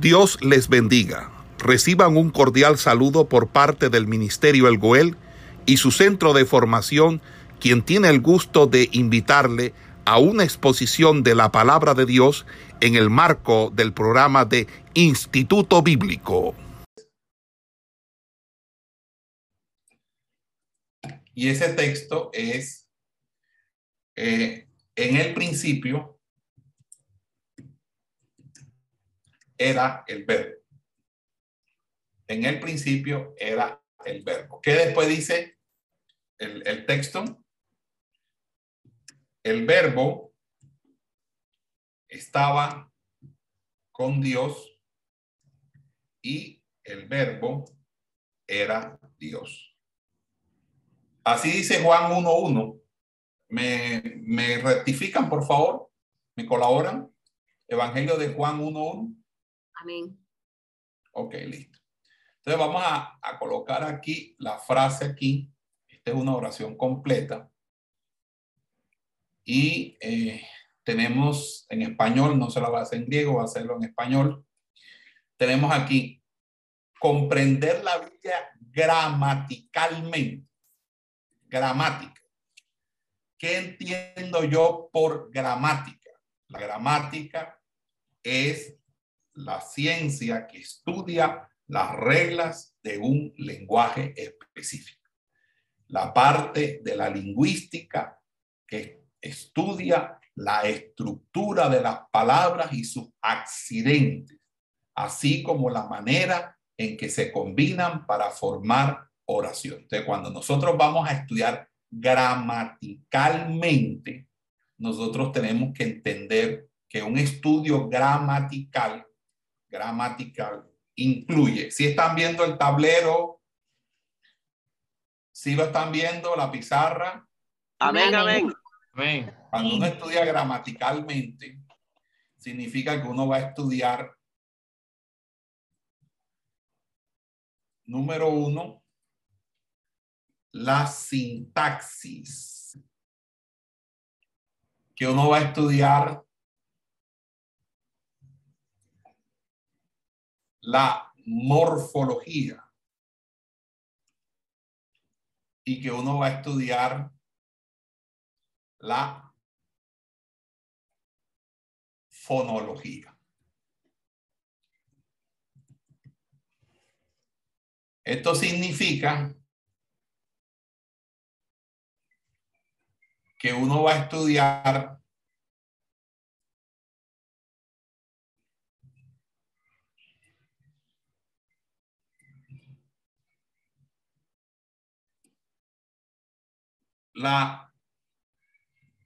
Dios les bendiga. Reciban un cordial saludo por parte del Ministerio El Goel y su centro de formación, quien tiene el gusto de invitarle a una exposición de la palabra de Dios en el marco del programa de Instituto Bíblico. Y ese texto es, eh, en el principio, era el verbo. En el principio era el verbo. ¿Qué después dice el, el texto? El verbo estaba con Dios y el verbo era Dios. Así dice Juan 1.1. ¿Me, ¿Me rectifican, por favor? ¿Me colaboran? Evangelio de Juan 1.1. Amén. Ok, listo. Entonces vamos a, colocar aquí la frase aquí. Esta es una oración completa. Y eh, tenemos en español, no se la va a hacer en griego, va a hacerlo en español. Tenemos aquí, comprender la Biblia gramaticalmente. Gramática. ¿Qué entiendo yo por gramática? La gramática es la ciencia que estudia las reglas de un lenguaje específico. La parte de la lingüística que estudia la estructura de las palabras y sus accidentes, así como la manera en que se combinan para formar oración. Entonces, cuando nosotros vamos a estudiar gramaticalmente, nosotros tenemos que entender que un estudio gramatical gramatical incluye. Si están viendo el tablero, si lo están viendo, la pizarra. Amén, amén. amén. Cuando uno estudia gramaticalmente, significa que uno va a estudiar, número uno, la sintaxis. Que uno va a estudiar la morfología y que uno va a estudiar la fonología. Esto significa que uno va a estudiar la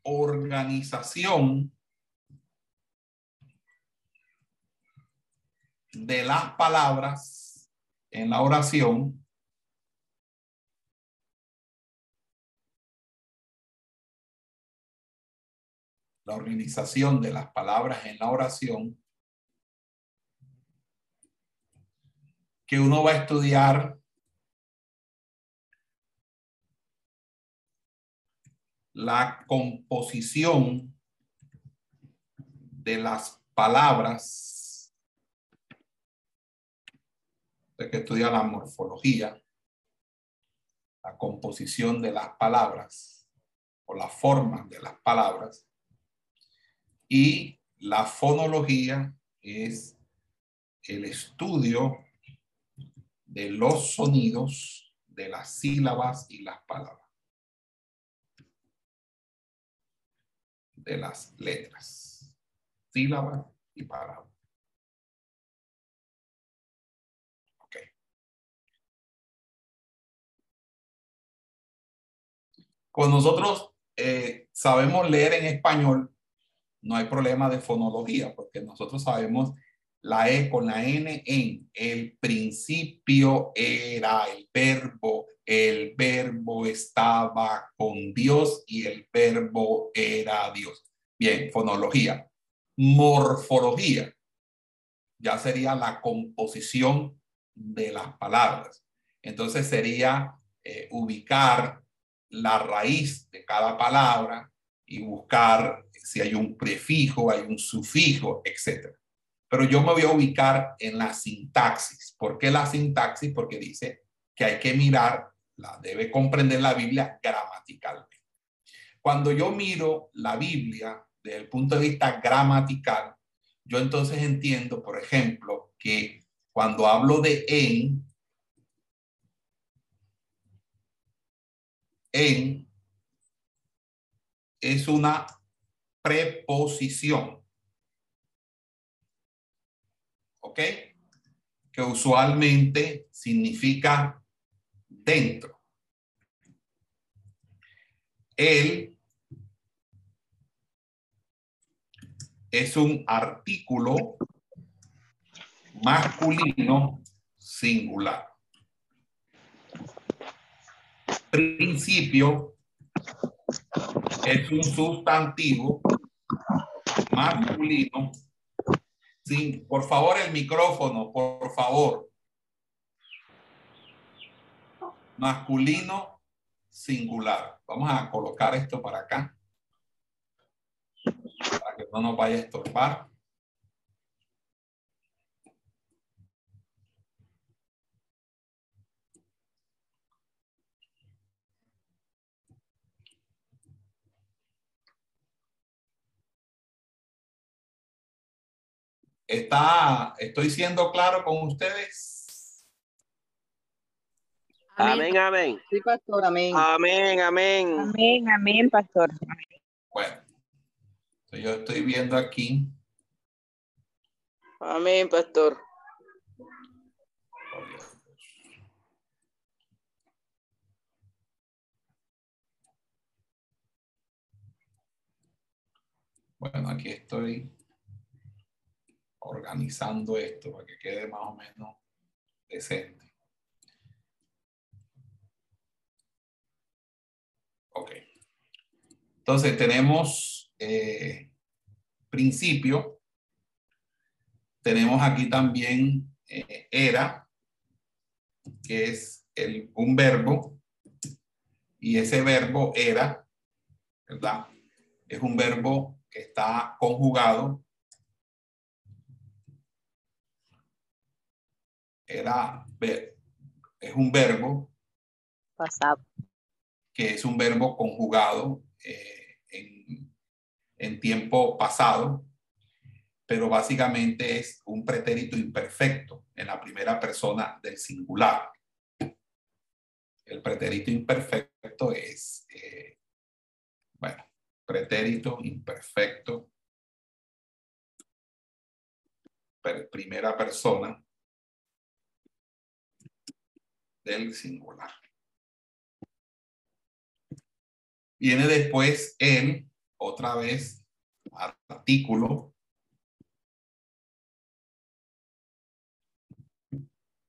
organización de las palabras en la oración la organización de las palabras en la oración que uno va a estudiar la composición de las palabras, de que estudia la morfología, la composición de las palabras o la forma de las palabras, y la fonología es el estudio de los sonidos de las sílabas y las palabras. De las letras, sílaba y palabra. Ok. Cuando nosotros eh, sabemos leer en español, no hay problema de fonología, porque nosotros sabemos la E con la N en el principio era el verbo, el verbo estaba con Dios y el verbo era Dios. Bien, fonología. Morfología. Ya sería la composición de las palabras. Entonces sería eh, ubicar la raíz de cada palabra y buscar si hay un prefijo, hay un sufijo, etc. Pero yo me voy a ubicar en la sintaxis. ¿Por qué la sintaxis? Porque dice que hay que mirar, la, debe comprender la Biblia gramaticalmente. Cuando yo miro la Biblia desde el punto de vista gramatical, yo entonces entiendo, por ejemplo, que cuando hablo de en, en es una preposición. ¿Ok? Que usualmente significa dentro. El es un artículo masculino singular. Principio es un sustantivo masculino. Por favor, el micrófono, por favor. Masculino singular. Vamos a colocar esto para acá. Para que no nos vaya a estorbar. Está, estoy siendo claro con ustedes. Amén, amén. Sí, pastor, amén. Amén, amén. Amén, amén, pastor. Bueno, yo estoy viendo aquí. Amén, pastor. Bueno, aquí estoy organizando esto para que quede más o menos decente. Ok. Entonces tenemos eh, principio. Tenemos aquí también eh, era, que es el, un verbo. Y ese verbo era, ¿verdad? Es un verbo que está conjugado era es un verbo pasado que es un verbo conjugado eh, en, en, tiempo pasado, pero básicamente es un pretérito imperfecto en la primera persona del singular. El pretérito imperfecto es, eh, bueno, pretérito imperfecto, primera persona del singular. Viene después el, otra vez, artículo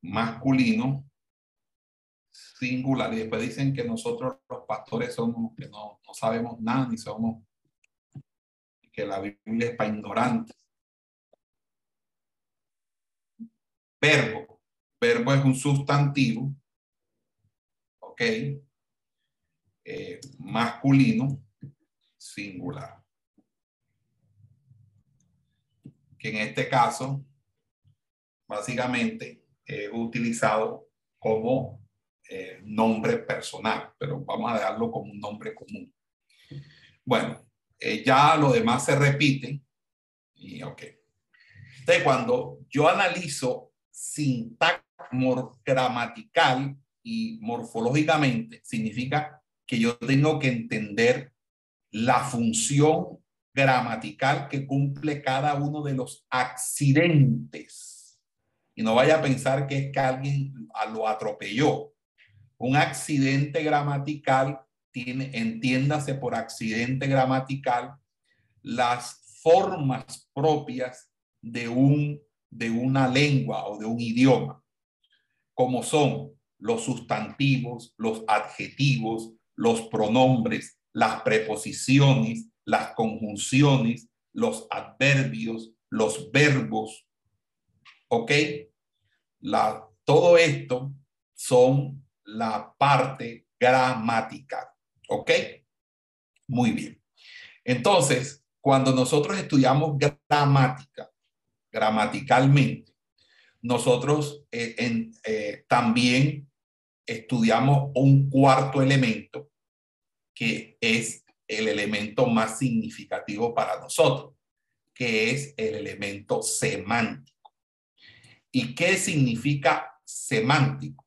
masculino singular. Y después dicen que nosotros los pastores somos, que no, no sabemos nada, ni somos, que la Biblia es para ignorantes. Verbo. Verbo es un sustantivo ¿ok? Eh, masculino singular. Que en este caso, básicamente, es utilizado como eh, nombre personal, pero vamos a dejarlo como un nombre común. Bueno, eh, ya lo demás se repite. Y ok. Entonces, cuando yo analizo sintaxis gramatical y morfológicamente significa que yo tengo que entender la función gramatical que cumple cada uno de los accidentes. Y no vaya a pensar que es que alguien lo atropelló. Un accidente gramatical tiene, entiéndase por accidente gramatical, las formas propias de, un, de una lengua o de un idioma, como son los sustantivos, los adjetivos, los pronombres, las preposiciones, las conjunciones, los adverbios, los verbos. ¿Ok? Todo esto son la parte gramática. ¿Ok? Muy bien. Entonces, cuando nosotros estudiamos gramática, gramaticalmente, nosotros eh, eh, también estudiamos un cuarto elemento que es el elemento más significativo para nosotros, que es el elemento semántico. ¿Y qué significa semántico?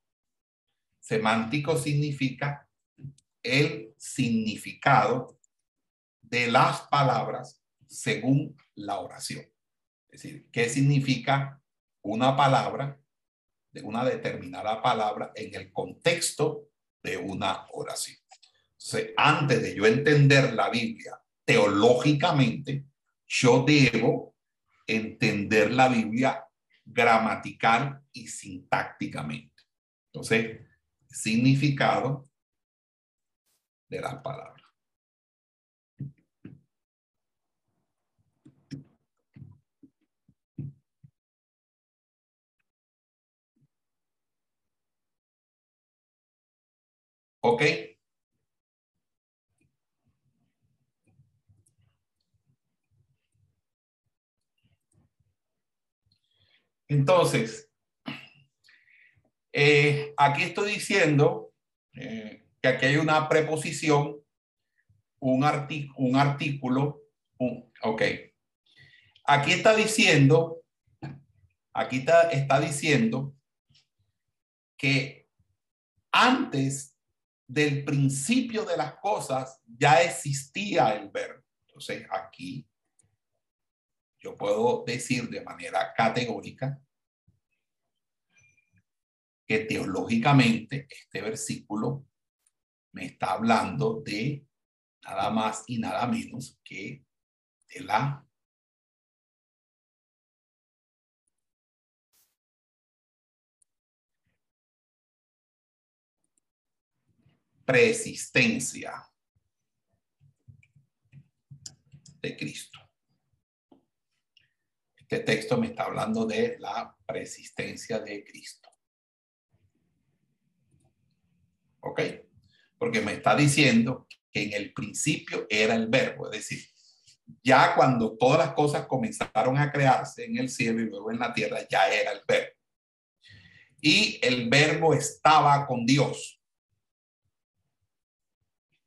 Semántico significa el significado de las palabras según la oración. Es decir, ¿qué significa una palabra de una determinada palabra en el contexto de una oración? Entonces, antes de yo entender la Biblia teológicamente, yo debo entender la Biblia gramatical y sintácticamente. Entonces, significado de las palabras. ¿Ok? Entonces, eh, aquí estoy diciendo eh, que aquí hay una preposición, un, un artículo, un, ok. Aquí está diciendo, aquí está, está diciendo que antes del principio de las cosas ya existía el verbo. Entonces aquí yo puedo decir de manera categórica que teológicamente este versículo me está hablando de nada más y nada menos que de la preexistencia de Cristo. Este texto me está hablando de la preexistencia de Cristo. ¿Ok? Porque me está diciendo que en el principio era el verbo, es decir, ya cuando todas las cosas comenzaron a crearse en el cielo y luego en la tierra, ya era el verbo. Y el verbo estaba con Dios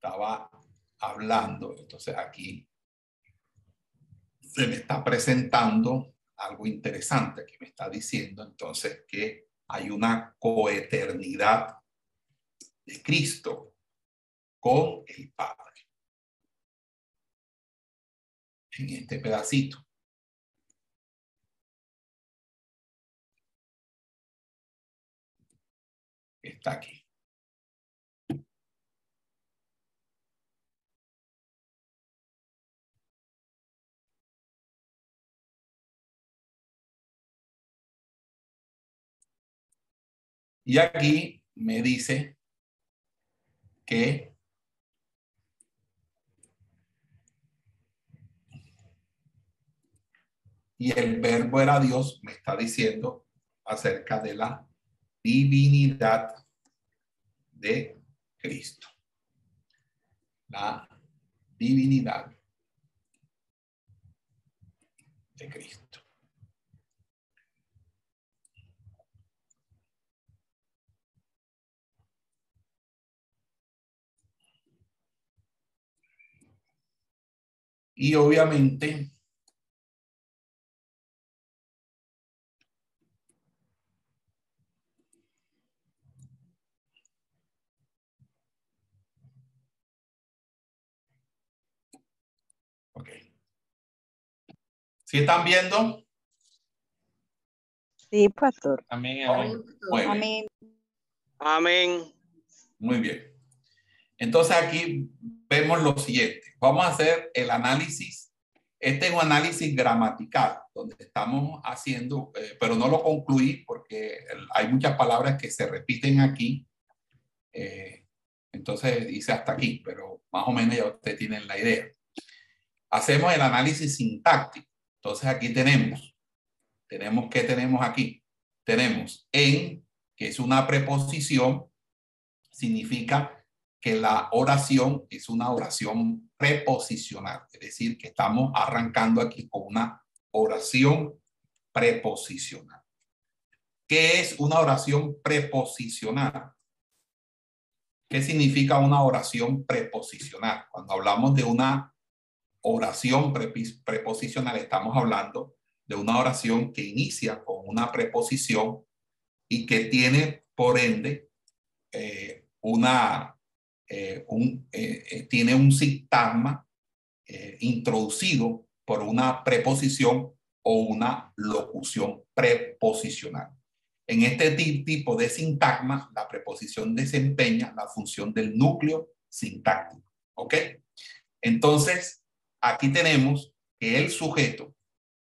estaba hablando. Entonces aquí se me está presentando algo interesante que me está diciendo entonces que hay una coeternidad de Cristo con el Padre. En este pedacito. Está aquí. Y aquí me dice que y el verbo era Dios, me está diciendo acerca de la divinidad de Cristo. La divinidad de Cristo. Y obviamente Ok. ¿Sí están viendo? Sí, pastor. Amén, amén. Amén. Amén. Muy bien. Entonces aquí vemos lo siguiente. Vamos a hacer el análisis. Este es un análisis gramatical, donde estamos haciendo, eh, pero no lo concluí porque hay muchas palabras que se repiten aquí. Eh, entonces dice hasta aquí, pero más o menos ya ustedes tienen la idea. Hacemos el análisis sintáctico. Entonces aquí tenemos, tenemos, ¿qué tenemos aquí? Tenemos en, que es una preposición, significa que la oración es una oración preposicional, es decir, que estamos arrancando aquí con una oración preposicional. ¿Qué es una oración preposicional? ¿Qué significa una oración preposicional? Cuando hablamos de una oración preposicional, estamos hablando de una oración que inicia con una preposición y que tiene, por ende, eh, una, eh, un, eh, tiene un sintagma introducido por una preposición o una locución preposicional. En este tipo de sintagma, la preposición desempeña la función del núcleo sintáctico. ¿Ok? Entonces, aquí tenemos que el sujeto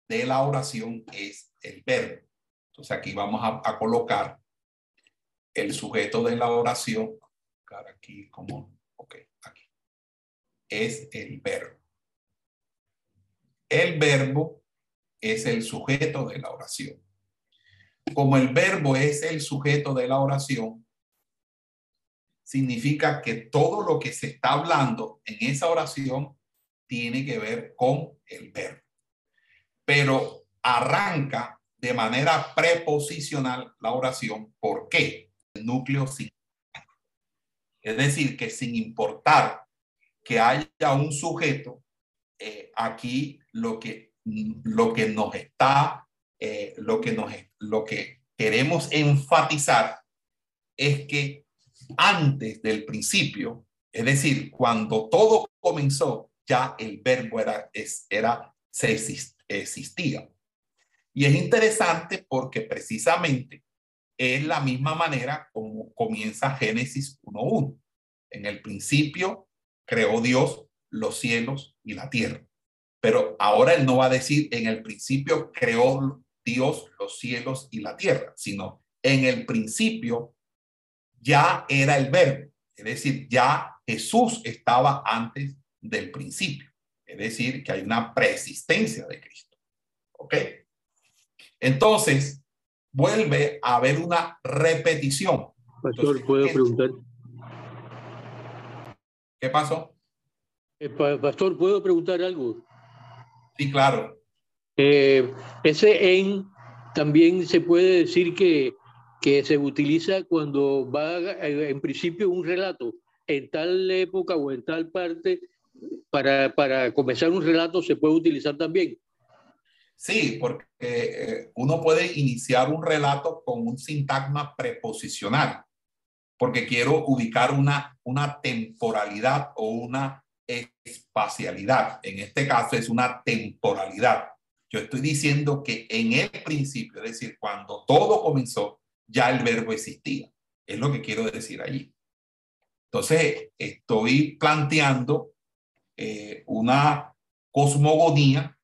de la oración es el verbo. Entonces, aquí vamos a, colocar el sujeto de la oración. Aquí como, ok, aquí. Es el verbo. El verbo es el sujeto de la oración. Como el verbo es el sujeto de la oración, significa que todo lo que se está hablando en esa oración tiene que ver con el verbo. Pero arranca de manera preposicional la oración. ¿Por qué? El núcleo sí. Es decir, que sin importar que haya un sujeto, eh, aquí lo que lo que nos está, eh, lo, que nos, lo que queremos enfatizar es que antes del principio, es decir, cuando todo comenzó, ya el verbo era, era se existía. Y es interesante porque precisamente es la misma manera como comienza Génesis 1.1. En el principio creó Dios los cielos y la tierra. Pero ahora él no va a decir en el principio creó Dios los cielos y la tierra, sino en el principio ya era el verbo. Es decir, ya Jesús estaba antes del principio. Es decir, que hay una preexistencia de Cristo. ¿Ok? Entonces, vuelve a haber una repetición. Pastor, ¿puedo preguntar? ¿Qué pasó? Eh, pastor, ¿puedo preguntar algo? Sí, claro. Eh, ese en también se puede decir que, que se utiliza cuando va eh, en principio un relato en tal época o en tal parte para, para comenzar un relato se puede utilizar también. Sí, porque eh, uno puede iniciar un relato con un sintagma preposicional, porque quiero ubicar una, una temporalidad o una espacialidad. En este caso es una temporalidad. Yo estoy diciendo que en el principio, es decir, cuando todo comenzó, ya el verbo existía. Es lo que quiero decir allí. Entonces, estoy planteando eh, una cosmogonía,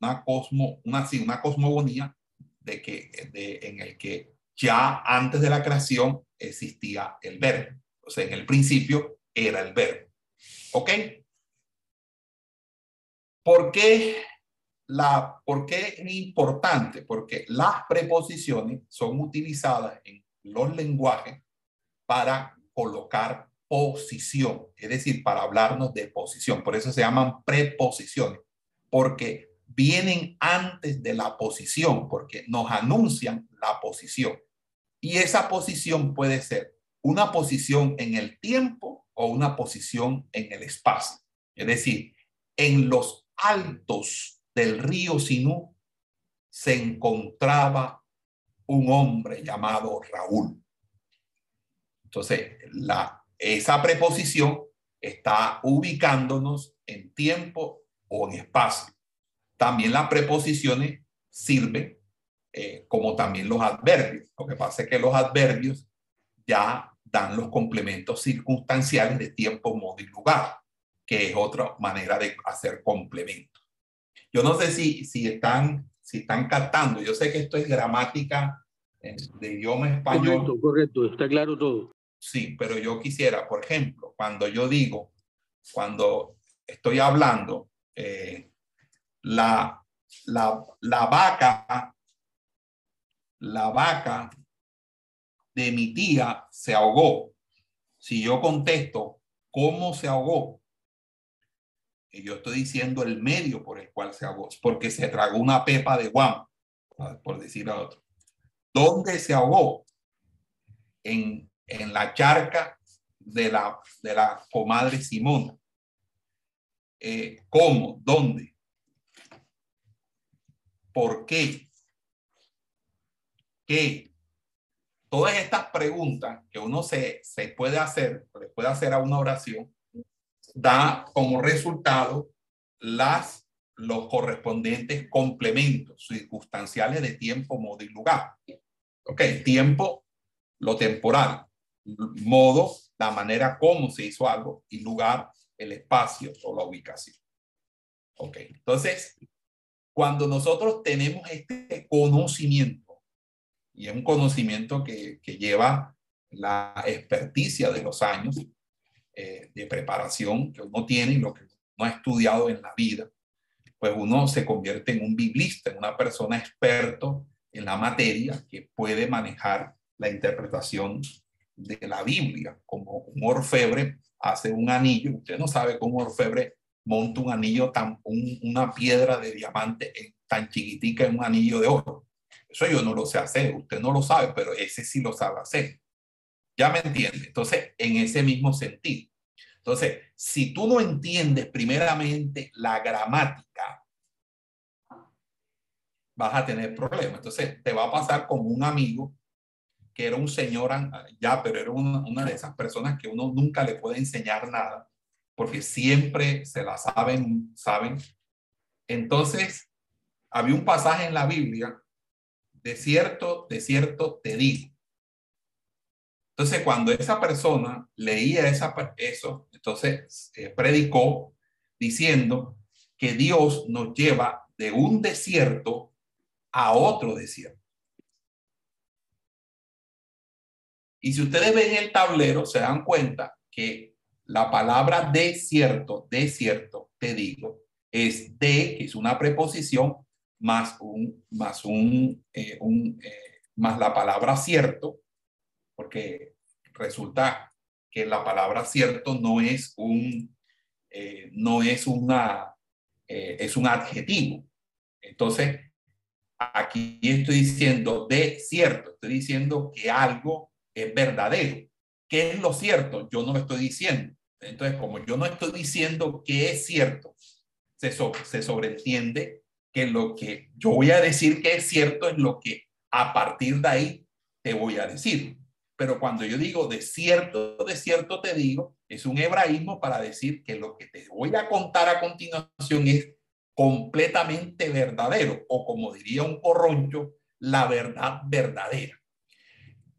una, cosmo, una, sí, una cosmogonía de que, de, en el que ya antes de la creación existía el verbo. O sea, en el principio era el verbo. ¿Ok? ¿Por qué, la, ¿Por qué es importante? Porque las preposiciones son utilizadas en los lenguajes para colocar posición, es decir, para hablarnos de posición. Por eso se llaman preposiciones, porque vienen antes de la posición, porque nos anuncian la posición. Y esa posición puede ser una posición en el tiempo o una posición en el espacio. Es decir, en los altos del río Sinú se encontraba un hombre llamado Raúl. Entonces, la, esa preposición está ubicándonos en tiempo o en espacio. También las preposiciones sirven eh, como también los adverbios. Lo que pasa es que los adverbios ya dan los complementos circunstanciales de tiempo, modo y lugar, que es otra manera de hacer complementos. Yo no sé si, si, están, si están captando, yo sé que esto es gramática de idioma español. Correcto, correcto, está claro todo. Sí, pero yo quisiera, por ejemplo, cuando yo digo, cuando estoy hablando, eh, la, la, la vaca, la vaca de mi tía se ahogó. Si yo contesto, ¿cómo se ahogó? Y yo estoy diciendo el medio por el cual se ahogó, porque se tragó una pepa de guam. por decir a otro. ¿Dónde se ahogó? En, en la charca de la, de la comadre Simona. Eh, ¿Cómo? ¿Dónde? ¿Por qué? ¿Qué? Todas estas preguntas que uno se, se puede hacer, le puede hacer a una oración, da como resultado las, los correspondientes complementos circunstanciales de tiempo, modo y lugar. Ok, tiempo, lo temporal, modo, la manera como se hizo algo y lugar, el espacio o la ubicación. Ok, entonces, cuando nosotros tenemos este conocimiento, y es un conocimiento que, lleva la experticia de los años eh, de preparación que uno tiene y lo que uno ha estudiado en la vida, pues uno se convierte en un biblista, en una persona experto en la materia que puede manejar la interpretación de la Biblia, como un orfebre hace un anillo, usted no sabe cómo orfebre monta un anillo tan, una piedra de diamante tan chiquitica en un anillo de oro. Eso yo no lo sé hacer, usted no lo sabe, pero ese sí lo sabe hacer. ¿Ya me entiende? Entonces, en ese mismo sentido. Entonces, si tú no entiendes primeramente la gramática, vas a tener problemas. Entonces, te va a pasar como un amigo que era un señor ya, pero era una, de esas personas que uno nunca le puede enseñar nada, porque siempre se la saben, saben. Entonces, había un pasaje en la Biblia, de cierto, de cierto te digo. Entonces, cuando esa persona leía esa, eso, entonces eh, predicó diciendo que Dios nos lleva de un desierto a otro desierto. Y si ustedes ven el tablero, se dan cuenta que la palabra desierto, desierto, te digo, es de, que es una preposición, más un, más un, eh, eh, más la palabra cierto, porque resulta que la palabra cierto no es un, eh, no es una, es un adjetivo. Entonces, aquí estoy diciendo de cierto, estoy diciendo que algo es verdadero. ¿Qué es lo cierto? Yo no lo estoy diciendo. Entonces, como yo no estoy diciendo que es cierto, se, se sobreentiende que lo que yo voy a decir que es cierto es lo que a partir de ahí te voy a decir. Pero cuando yo digo de cierto, de cierto te digo, es un hebraísmo para decir que lo que te voy a contar a continuación es completamente verdadero, o como diría un corroncho, la verdad verdadera.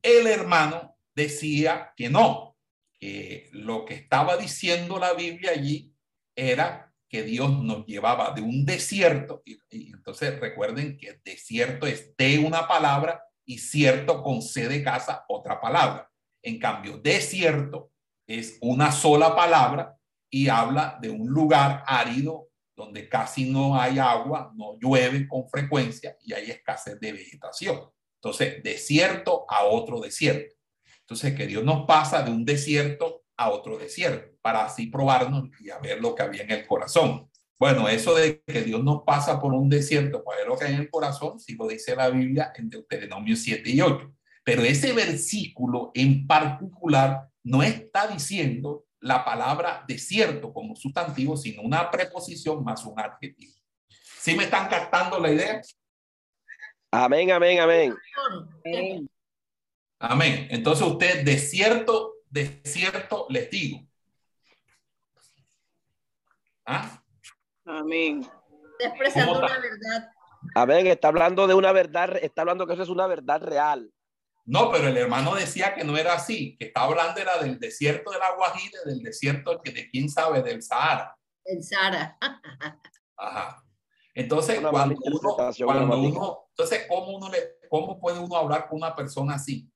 El hermano decía que no, que lo que estaba diciendo la Biblia allí era que Dios nos llevaba de un desierto, y, entonces recuerden que desierto es de una palabra y cierto con C casa otra palabra. En cambio, desierto es una sola palabra y habla de un lugar árido donde casi no hay agua, no llueve con frecuencia y hay escasez de vegetación. Entonces, desierto a otro desierto. Entonces, que Dios nos pasa de un desierto a otro desierto para así probarnos y a ver lo que había en el corazón. Bueno, eso de que Dios nos pasa por un desierto para ver lo que hay en el corazón, si lo dice la Biblia en Deuteronomio 7 y 8. Pero ese versículo en particular no está diciendo la palabra desierto como sustantivo, sino una preposición más un adjetivo. ¿Sí me están captando la idea? Amén, amén, amén. Amén. Entonces usted, desierto, desierto, les digo. ¿Ah? Amén. Está expresando una verdad. Amén, está hablando de una verdad, está hablando que eso es una verdad real. No, pero el hermano decía que no era así, que estaba hablando era del desierto de la Guajira, del desierto que de quién sabe, del Sahara. El Sahara. Ajá. Entonces, cuando uno, cuando uno, entonces, ¿cómo, uno le, ¿cómo puede uno hablar con una persona así?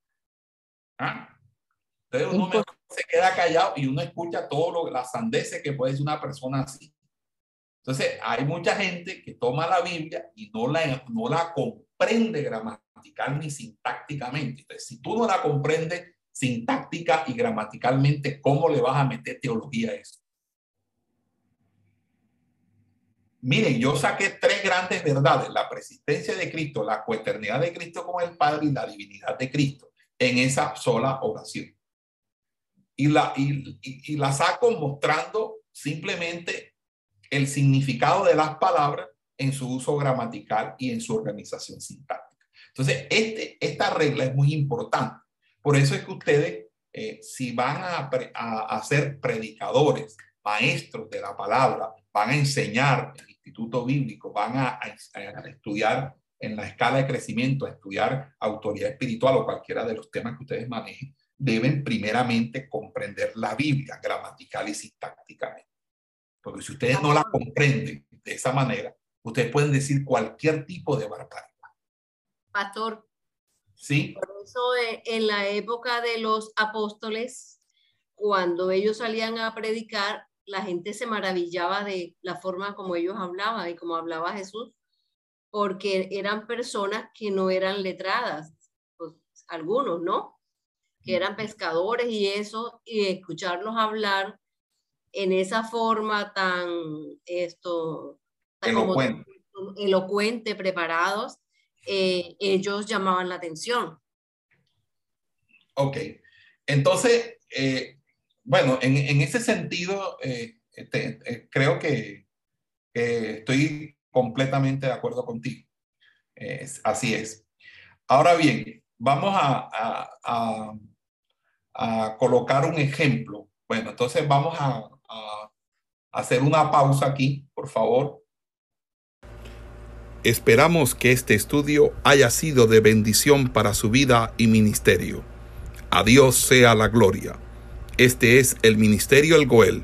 ¿Ah? Entonces uno se queda callado y uno escucha todo lo, las sandeces que puede decir una persona así. Entonces, hay mucha gente que toma la Biblia y no la, no la comprende gramáticamente ni sintácticamente. Entonces, si tú no la comprendes sintáctica y gramaticalmente, ¿cómo le vas a meter teología a eso? miren, yo saqué tres grandes verdades, la persistencia de Cristo, la coeternidad de Cristo con el Padre y la divinidad de Cristo en esa sola oración. Y la, y, y la saco mostrando simplemente el significado de las palabras en su uso gramatical y en su organización sintáctica. Entonces, este, esta regla es muy importante. Por eso es que ustedes, eh, si van a, a, ser predicadores, maestros de la palabra, van a enseñar en el instituto bíblico, van a, a, estudiar en la escala de crecimiento, a estudiar autoridad espiritual o cualquiera de los temas que ustedes manejen, deben primeramente comprender la Biblia gramatical y sintácticamente. Porque si ustedes no la comprenden de esa manera, ustedes pueden decir cualquier tipo de barbaridad. Pastor. Sí. Por eso eh, en la época de los apóstoles, cuando ellos salían a predicar, la gente se maravillaba de la forma como ellos hablaban y como hablaba Jesús, porque eran personas que no eran letradas, pues, algunos, ¿no? Que eran pescadores y eso, y escucharlos hablar en esa forma tan esto elocuente, elocuente preparados, eh, ellos llamaban la atención. Ok, entonces, eh, bueno, en, en, ese sentido, eh, creo que estoy completamente de acuerdo contigo. así es. Ahora bien, vamos a, colocar un ejemplo. Bueno, entonces vamos a, hacer una pausa aquí, por favor. Esperamos que este estudio haya sido de bendición para su vida y ministerio. A Dios sea la gloria. Este es el Ministerio El Goel,